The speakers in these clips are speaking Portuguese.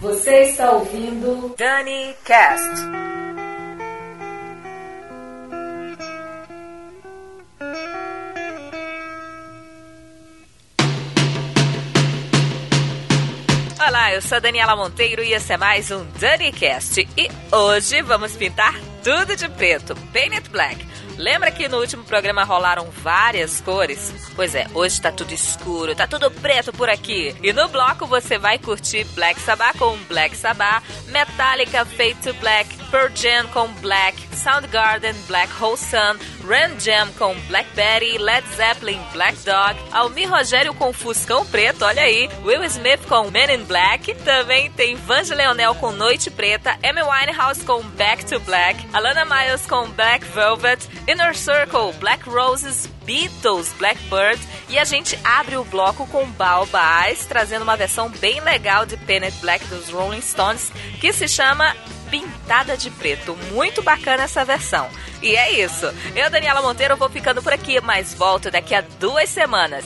Você está ouvindo Dani Cast. Olá, eu sou Daniela Monteiro e esse é mais um DaniCast. E hoje vamos pintar tudo de preto, Painted Black. Lembra que no último programa rolaram várias cores? Pois é, hoje tá tudo escuro, tá tudo preto por aqui. E no bloco você vai curtir Black Sabbath com Black Sabbath, Metallica Fade to Black, Pearl Jam com Black, Soundgarden Black Hole Sun, Ram Jam com Black Betty, Led Zeppelin Black Dog, Almir Rogério com Fuscão Preto, olha aí, Will Smith com Men in Black, também tem Vange Leonel com Noite Preta, Amy Winehouse com Back to Black, Alana Miles com Black Velvet, Inner Circle, Black Roses, Beatles, Blackbird e a gente abre o bloco com Baobás, trazendo uma versão bem legal de Painted Black dos Rolling Stones que se chama Pintada de Preto. Muito bacana essa versão. E é isso. Eu, Daniela Monteiro, vou ficando por aqui, mas volto daqui a duas semanas.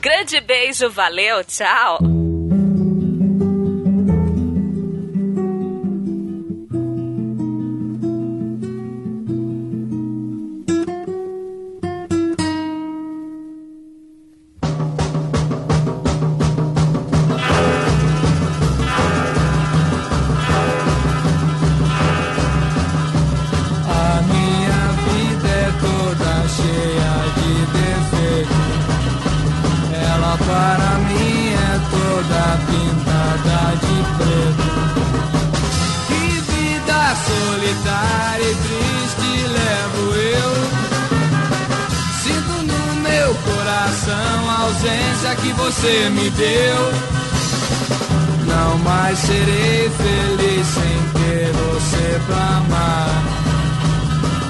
Grande beijo, valeu, tchau! Mais serei feliz sem ter você pra amar.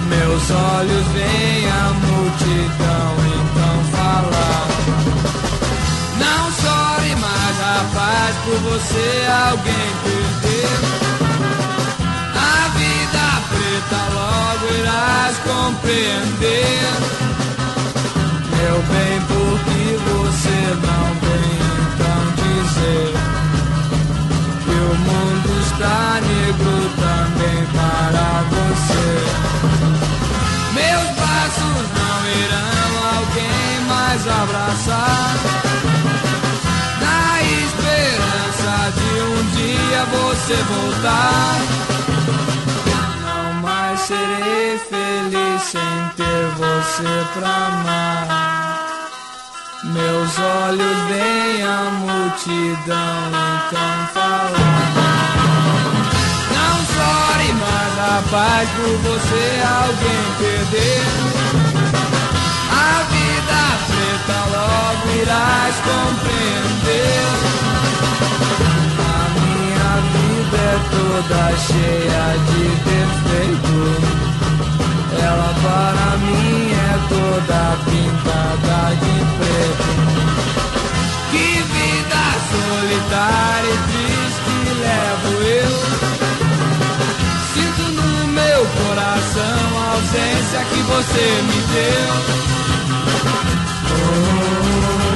Meus olhos veem a multidão então falar. Não chore mais, rapaz, por você alguém perdeu. A vida preta logo irás compreender meu bem, porque você não vem então dizer que mundo está negro também para você. Meus braços não irão alguém mais abraçar. Na esperança de um dia você voltar. Não mais serei feliz sem ter você pra amar. Meus olhos veem a multidão então falar. Não chore mais, rapaz, por você alguém perder. A vida preta logo irás compreender. A minha vida é toda cheia de defeitos. Ela para mim é toda pintada de preto. Que vida solitária e triste levo eu. Sinto no meu coração a ausência que você me deu. this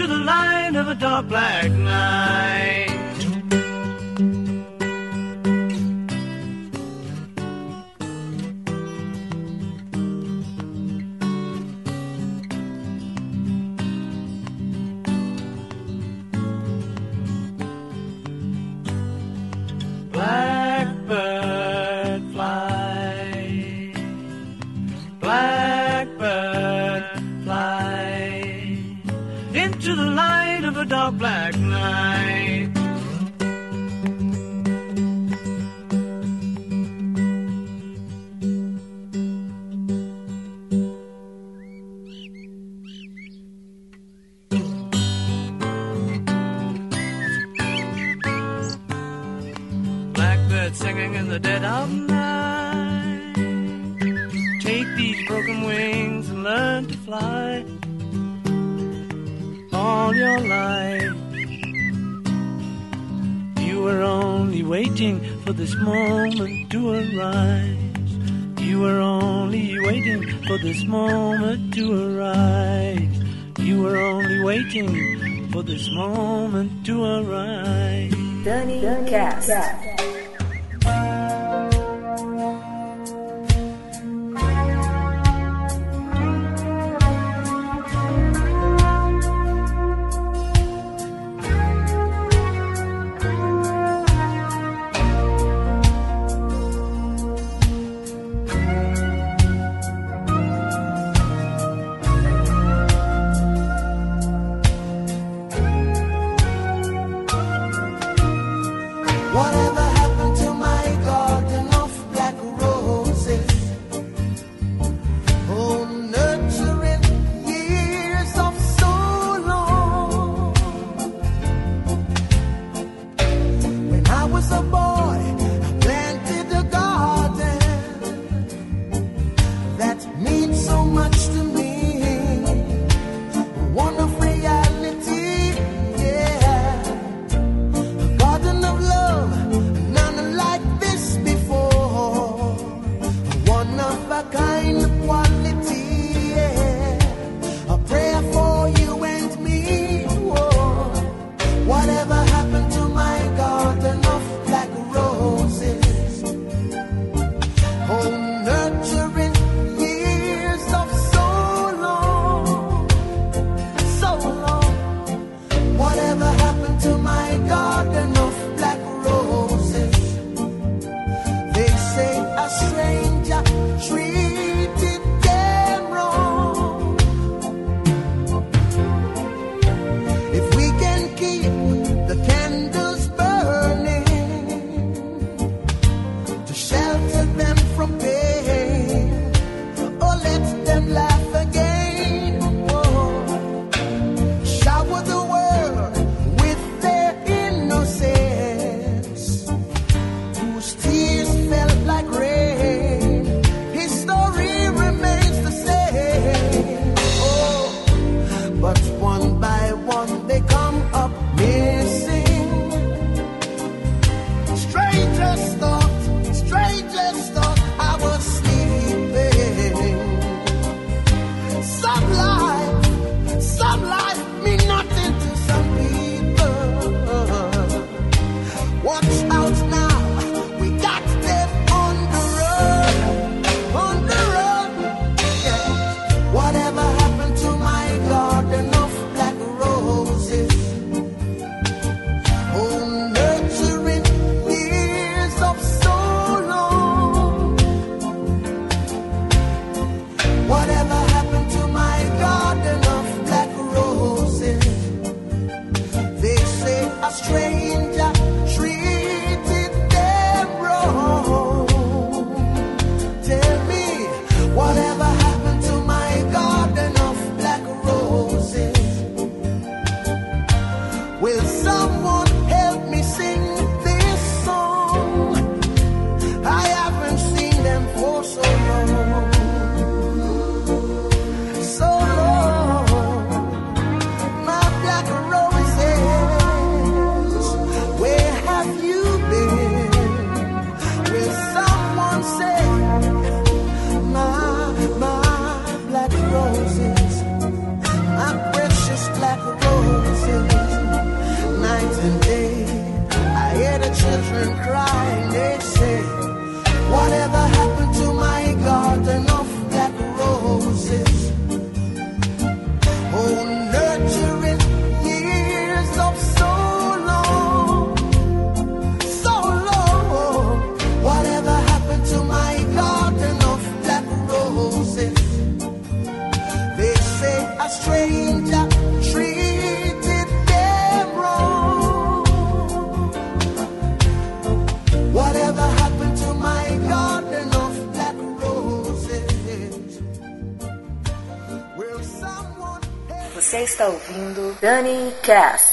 to the light of a dark black night. the dark black this moment to arise. You were only waiting for this moment to arise. You were only waiting for this moment to arise. Danny, Cast. Cast. Ouvindo Dani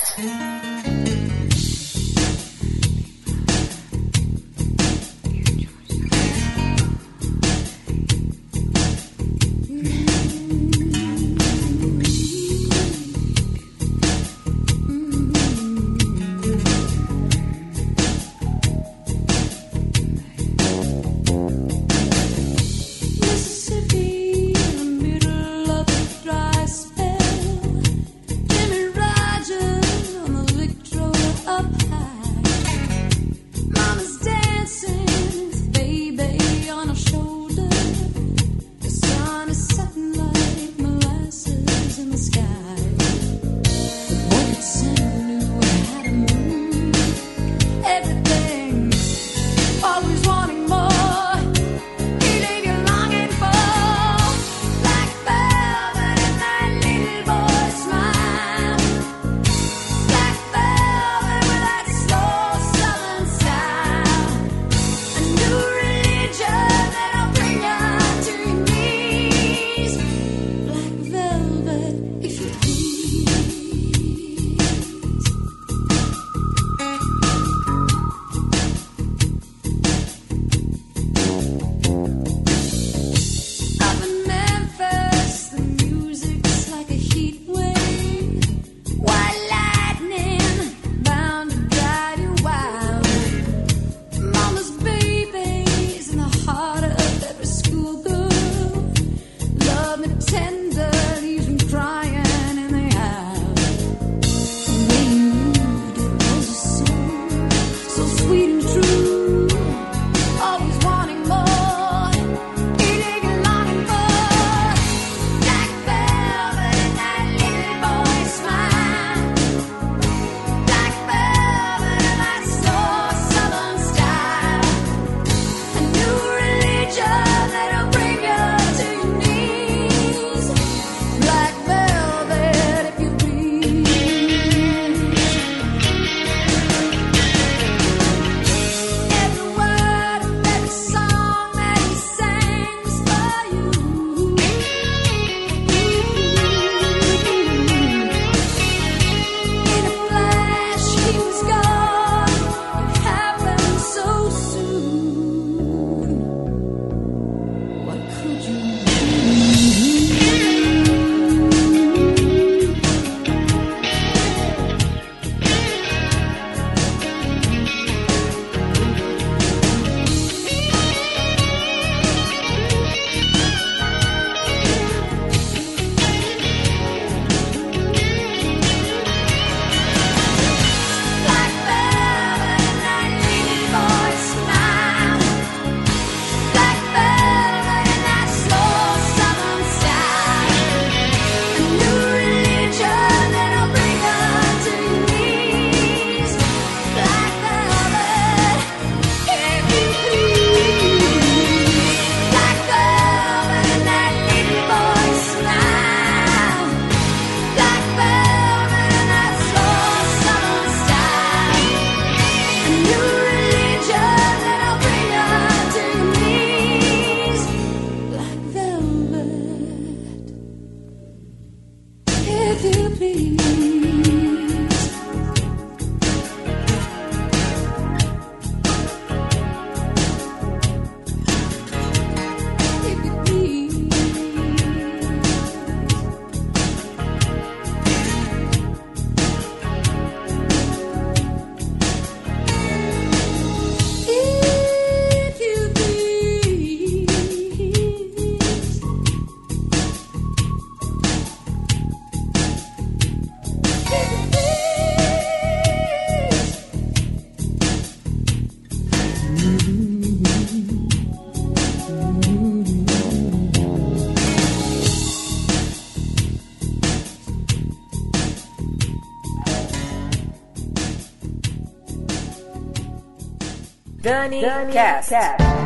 Dani, Dani Cast. Cast.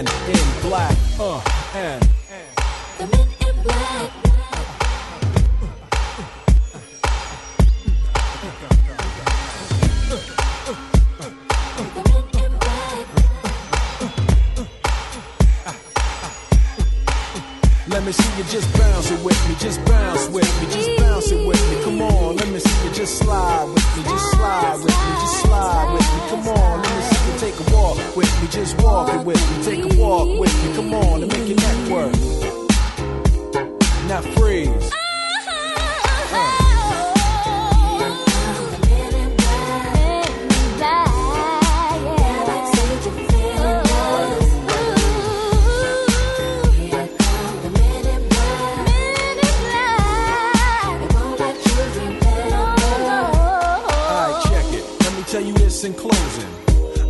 Men in black. Uh, and. The men in black. Let me see you just bounce it with me, just bounce with me, just bounce it with me. Come on, let me see you just slide with me, just slide with me, just slide with me. Come on, let me see you take a walk with me, just walk it with me, take a walk with me. Come on, and make your neck work. Now freeze.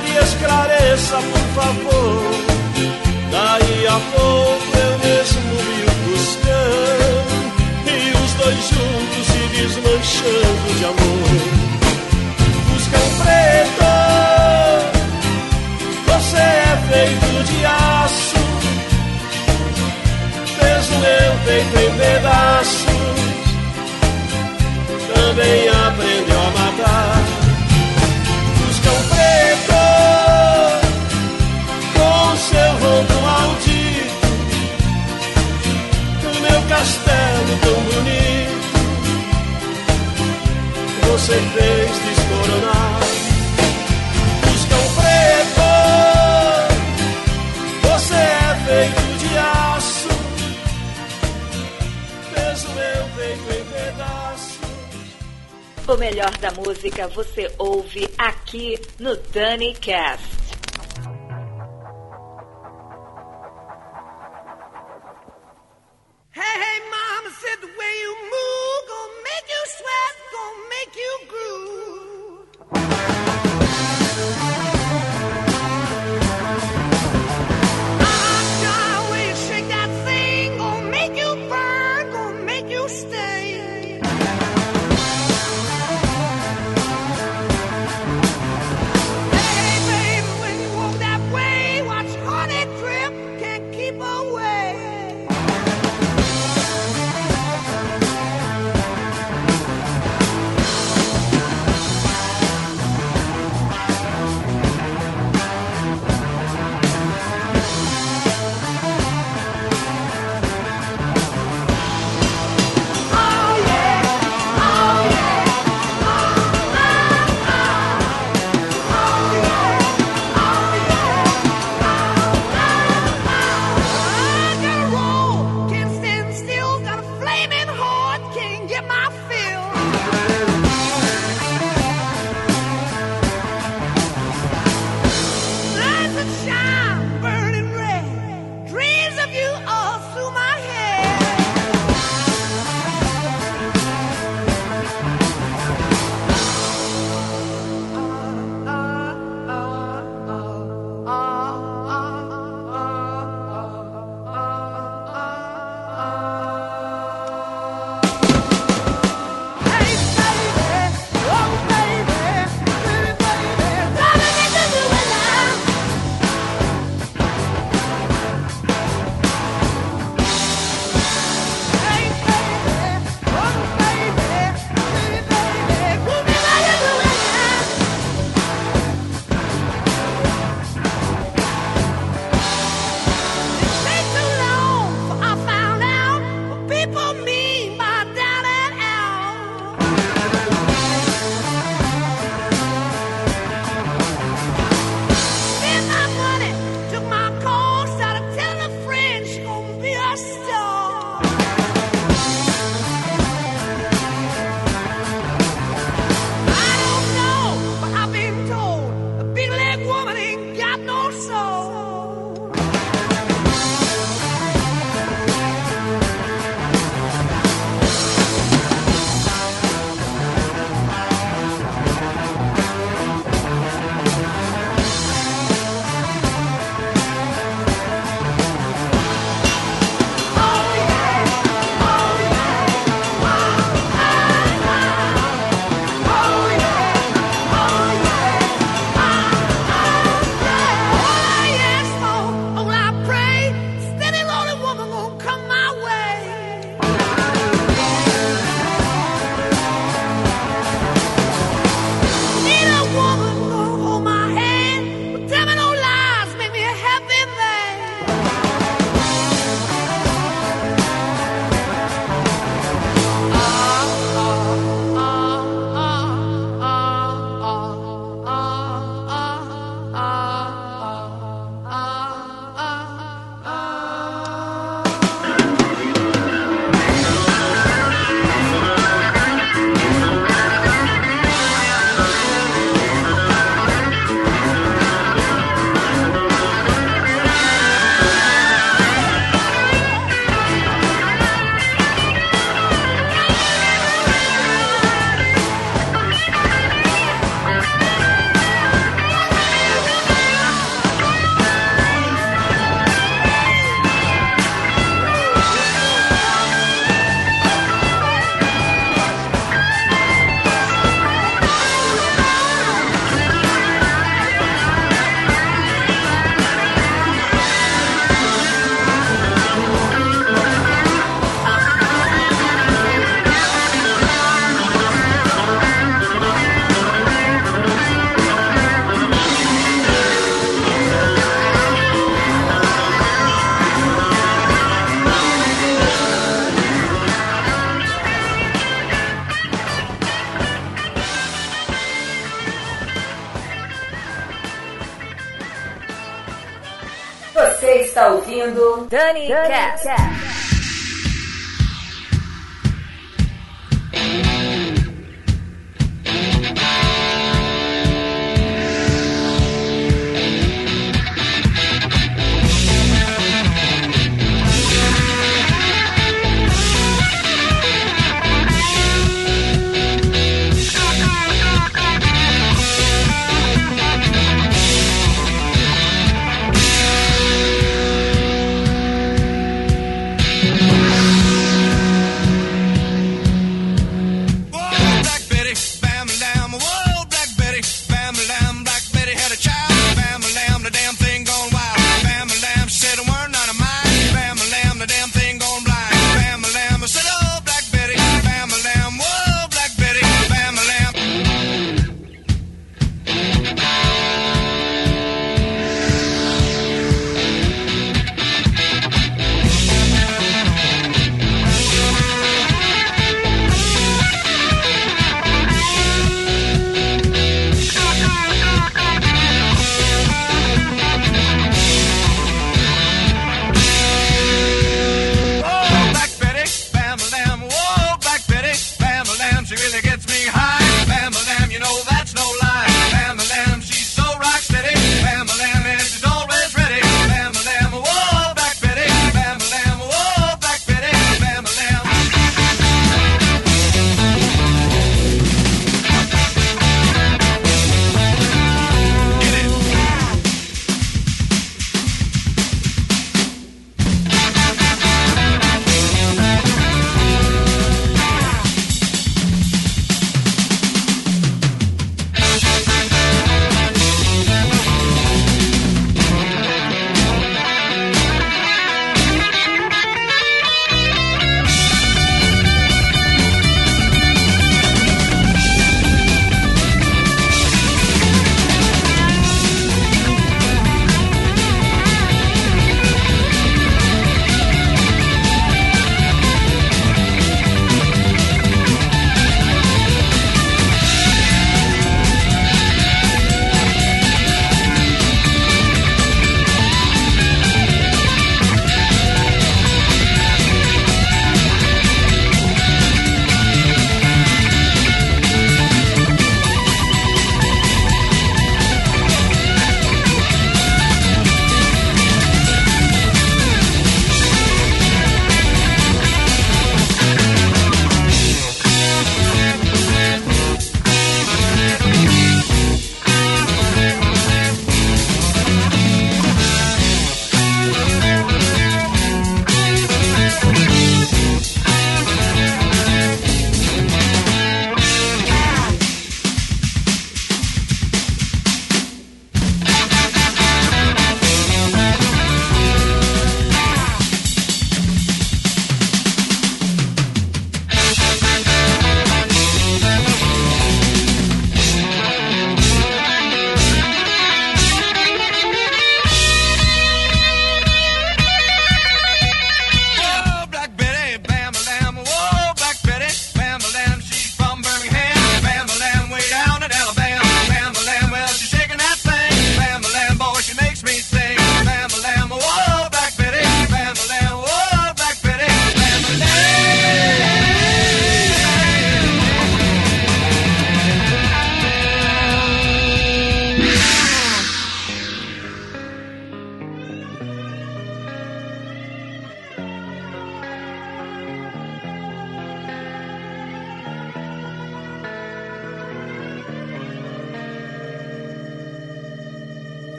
Verdade, esclareça, por favor. Daí a pouco eu mesmo o buscando e os dois juntos se desmanchando de amor. Buscam preto, você é feito de aço, fez o meu peito em pedaços, também aprendeu a matar. Você fez desmoronar. Buscam preto, você é feito de aço, fez o meu peito em pedaços. O melhor da música você ouve aqui no Dani Cast. Hey, hey, mama said the way you move you groove.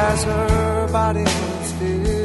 as her body was still.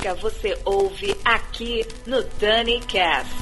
Música você ouve aqui no Dani Cast.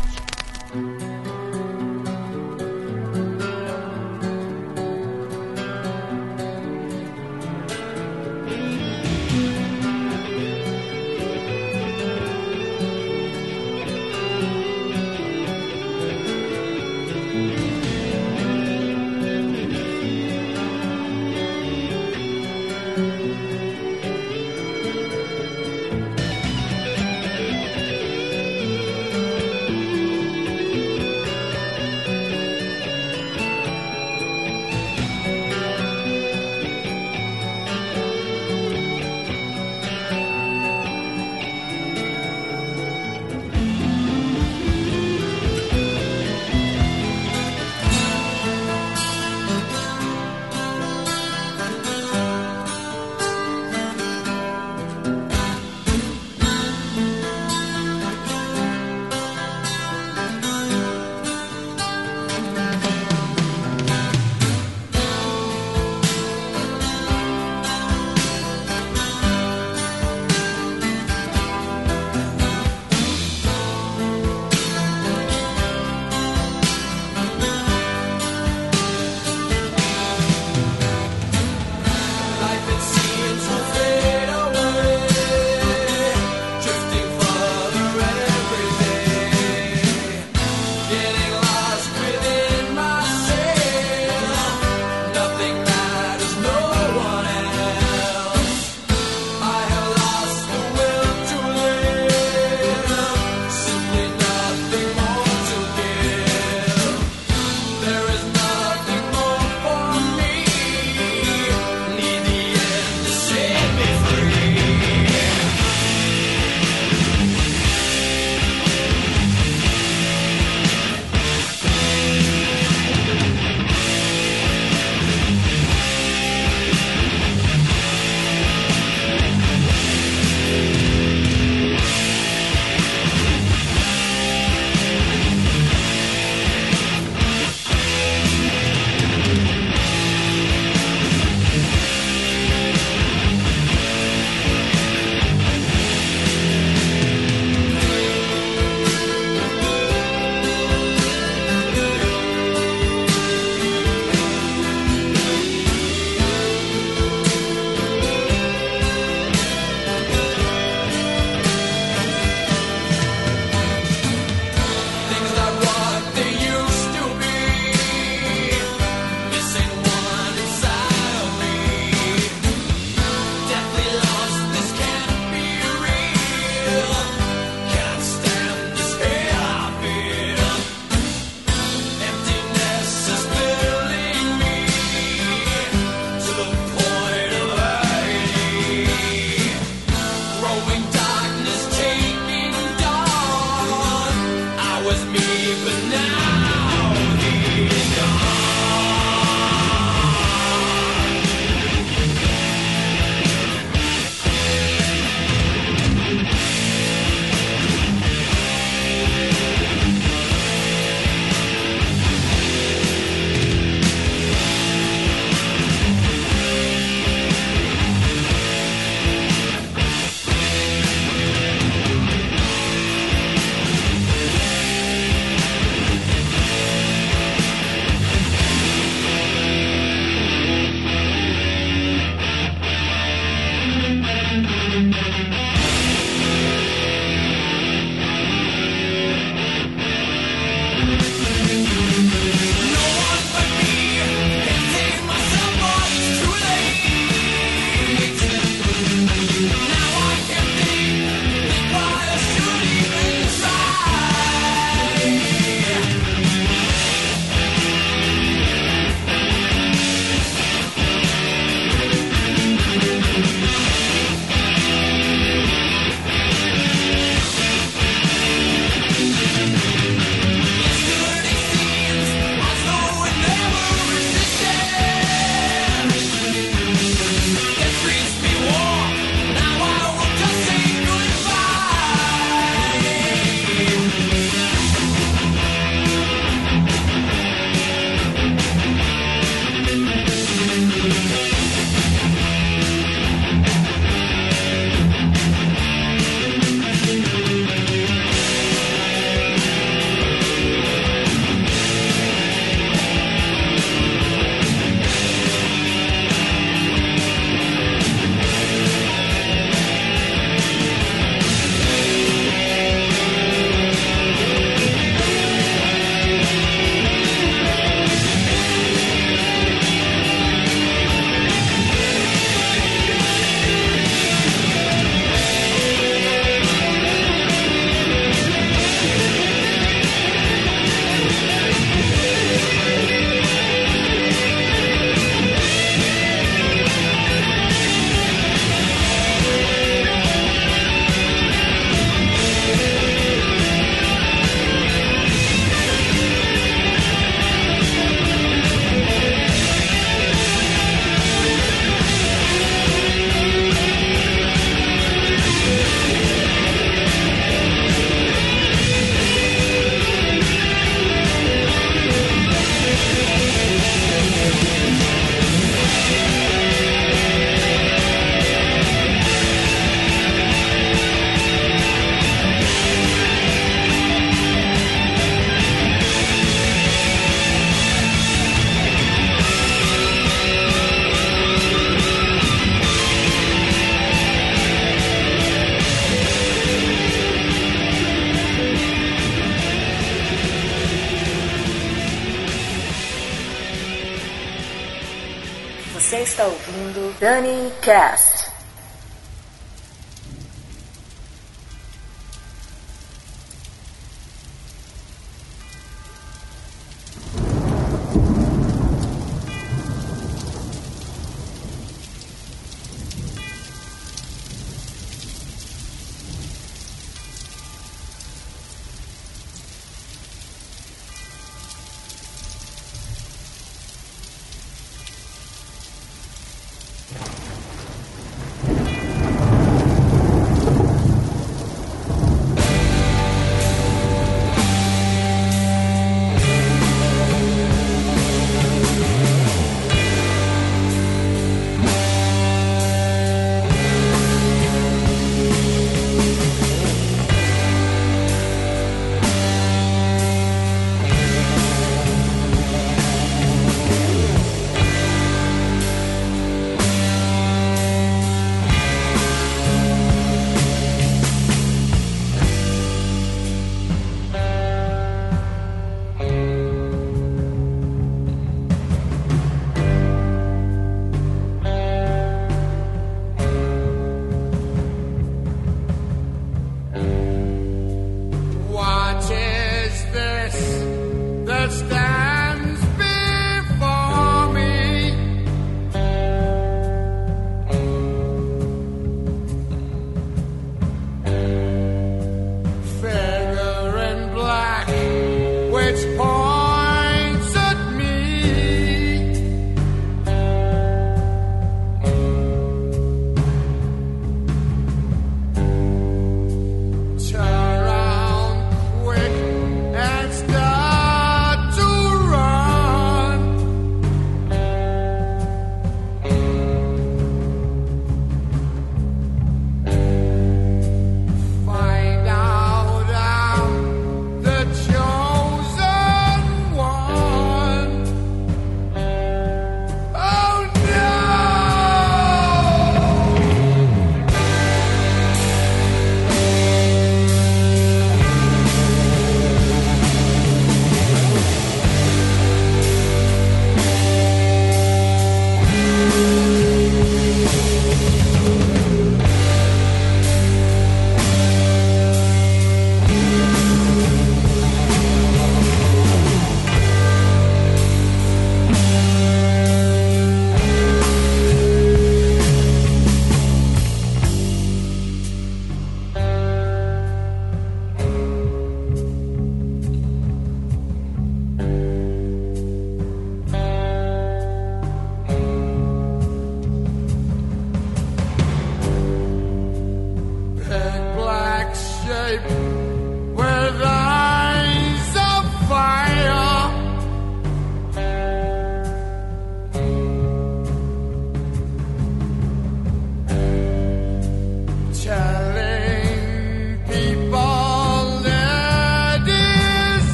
Dani